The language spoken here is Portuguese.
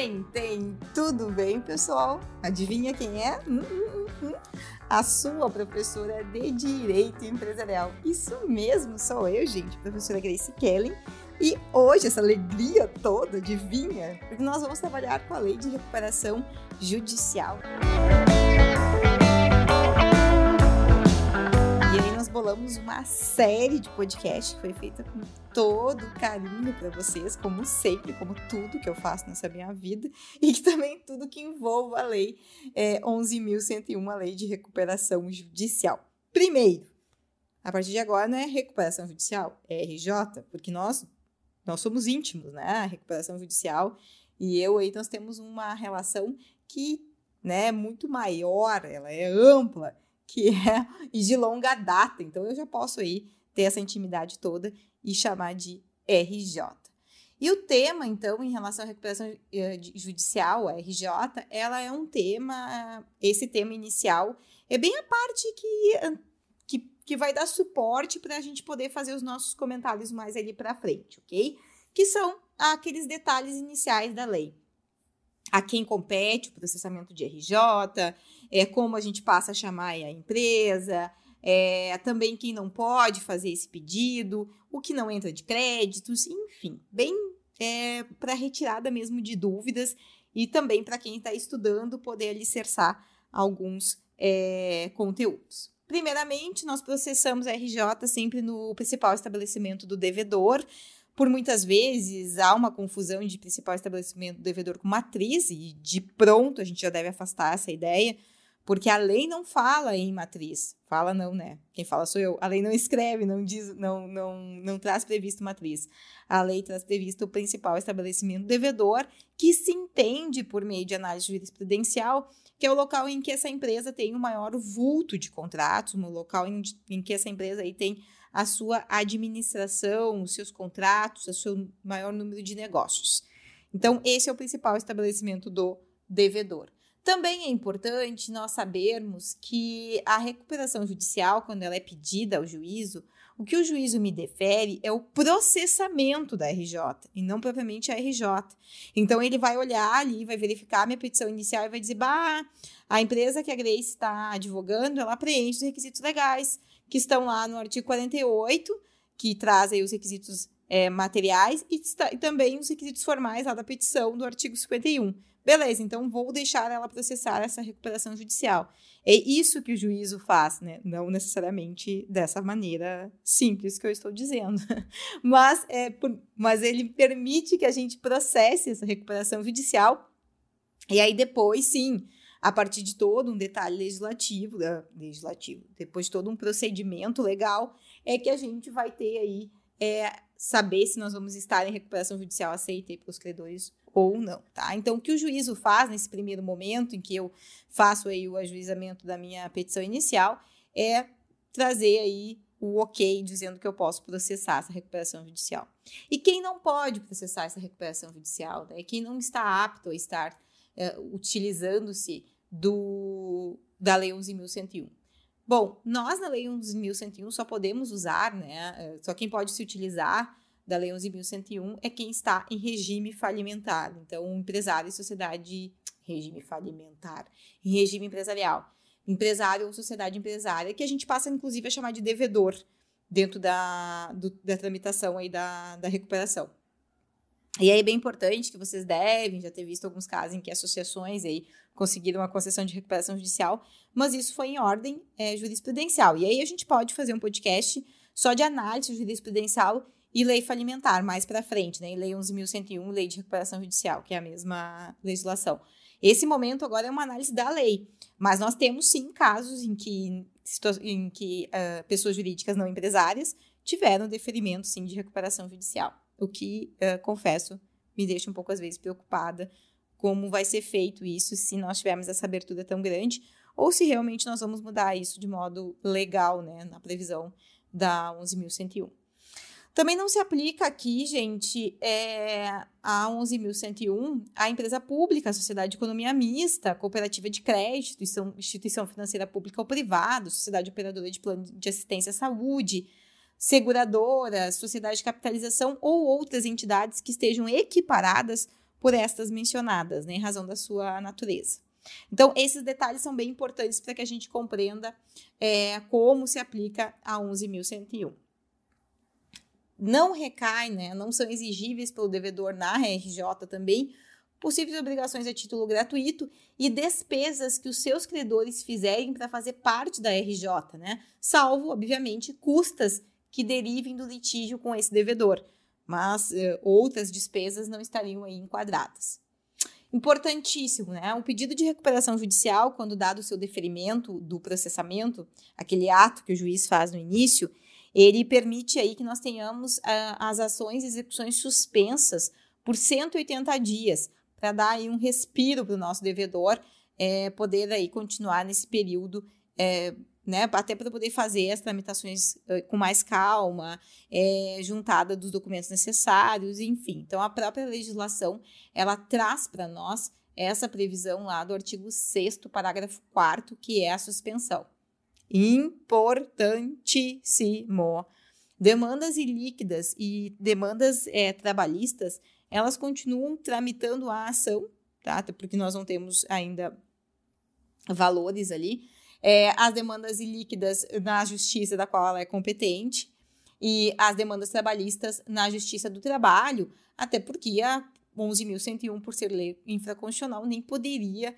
Tentem! Tudo bem, pessoal? Adivinha quem é? Hum, hum, hum, hum. A sua professora de Direito Empresarial. Isso mesmo, sou eu, gente, professora Grace Kellen. E hoje, essa alegria toda, adivinha? Porque nós vamos trabalhar com a Lei de Recuperação Judicial. Bolamos uma série de podcasts que foi feita com todo carinho para vocês, como sempre, como tudo que eu faço nessa minha vida, e que também tudo que envolva a lei é, 11.101, a lei de recuperação judicial. Primeiro, a partir de agora não é recuperação judicial, é RJ, porque nós, nós somos íntimos, né? A recuperação judicial e eu aí nós temos uma relação que né, é muito maior, ela é ampla, que é e de longa data. Então eu já posso aí ter essa intimidade toda e chamar de RJ. E o tema, então, em relação à recuperação eh, judicial, a RJ, ela é um tema, esse tema inicial é bem a parte que, que, que vai dar suporte para a gente poder fazer os nossos comentários mais ali para frente, ok? Que são aqueles detalhes iniciais da lei a quem compete o processamento de RJ, é, como a gente passa a chamar a empresa, é, também quem não pode fazer esse pedido, o que não entra de créditos, enfim, bem é, para retirada mesmo de dúvidas e também para quem está estudando poder alicerçar alguns é, conteúdos. Primeiramente, nós processamos a RJ sempre no principal estabelecimento do devedor, por muitas vezes há uma confusão de principal estabelecimento devedor com matriz, e de pronto a gente já deve afastar essa ideia, porque a lei não fala em matriz. Fala não, né? Quem fala sou eu. A lei não escreve, não diz, não, não, não traz previsto matriz. A lei traz previsto o principal estabelecimento devedor, que se entende por meio de análise jurisprudencial, que é o local em que essa empresa tem o maior vulto de contratos, o local em, em que essa empresa aí tem a sua administração, os seus contratos, o seu maior número de negócios. Então, esse é o principal estabelecimento do devedor. Também é importante nós sabermos que a recuperação judicial, quando ela é pedida ao juízo, o que o juízo me defere é o processamento da RJ e não propriamente a RJ. Então ele vai olhar ali, vai verificar a minha petição inicial e vai dizer: bah, a empresa que a Grace está advogando, ela preenche os requisitos legais que estão lá no artigo 48, que traz aí os requisitos é, materiais, e, e, também os requisitos formais lá da petição do artigo 51. Beleza, então vou deixar ela processar essa recuperação judicial. É isso que o juízo faz, né? Não necessariamente dessa maneira simples que eu estou dizendo. Mas, é, por, mas ele permite que a gente processe essa recuperação judicial. E aí, depois, sim, a partir de todo um detalhe legislativo, uh, legislativo, depois de todo um procedimento legal, é que a gente vai ter aí é, saber se nós vamos estar em recuperação judicial aceita para os credores ou não, tá? Então, o que o juízo faz nesse primeiro momento em que eu faço aí o ajuizamento da minha petição inicial é trazer aí o ok dizendo que eu posso processar essa recuperação judicial. E quem não pode processar essa recuperação judicial, né? Quem não está apto a estar é, utilizando-se do da Lei 11.101. Bom, nós na Lei 11.101 só podemos usar, né? É, só quem pode se utilizar da Lei 11.101 é quem está em regime falimentar. Então, empresário e sociedade regime falimentar, em regime empresarial, empresário ou sociedade empresária, que a gente passa inclusive a chamar de devedor dentro da, do, da tramitação aí da, da recuperação. E aí é bem importante que vocês devem já ter visto alguns casos em que associações aí conseguiram uma concessão de recuperação judicial, mas isso foi em ordem é, jurisprudencial. E aí a gente pode fazer um podcast só de análise jurisprudencial e lei falimentar mais para frente, né? Lei 11.101, lei de recuperação judicial, que é a mesma legislação. Esse momento agora é uma análise da lei, mas nós temos sim casos em que, em que uh, pessoas jurídicas não empresárias tiveram deferimento sim de recuperação judicial o que, uh, confesso, me deixa um pouco às vezes preocupada como vai ser feito isso se nós tivermos essa abertura tão grande ou se realmente nós vamos mudar isso de modo legal, né, na previsão da 11.101. Também não se aplica aqui, gente, é, a 11.101 a empresa pública, a sociedade de economia mista, cooperativa de crédito, instituição, instituição financeira pública ou privada, sociedade operadora de plano de assistência à saúde, seguradoras, sociedade de capitalização ou outras entidades que estejam equiparadas por estas mencionadas, né, em razão da sua natureza. Então, esses detalhes são bem importantes para que a gente compreenda é, como se aplica a 11.101. Não recai, né, não são exigíveis pelo devedor na RJ também possíveis obrigações a título gratuito e despesas que os seus credores fizerem para fazer parte da RJ, né? Salvo, obviamente, custas que derivem do litígio com esse devedor, mas eh, outras despesas não estariam aí enquadradas. Importantíssimo, né? O pedido de recuperação judicial, quando dado o seu deferimento do processamento, aquele ato que o juiz faz no início, ele permite aí que nós tenhamos uh, as ações e execuções suspensas por 180 dias, para dar aí um respiro para o nosso devedor é, poder aí continuar nesse período, é, né, até para poder fazer as tramitações é, com mais calma, é, juntada dos documentos necessários, enfim. Então, a própria legislação, ela traz para nós essa previsão lá do artigo 6 parágrafo 4 que é a suspensão. Importantíssimo. Demandas ilíquidas e demandas é, trabalhistas, elas continuam tramitando a ação, tá? Até porque nós não temos ainda valores ali. É, as demandas ilíquidas na justiça da qual ela é competente e as demandas trabalhistas na justiça do trabalho, até porque a 11.101, por ser lei infraconstitucional, nem poderia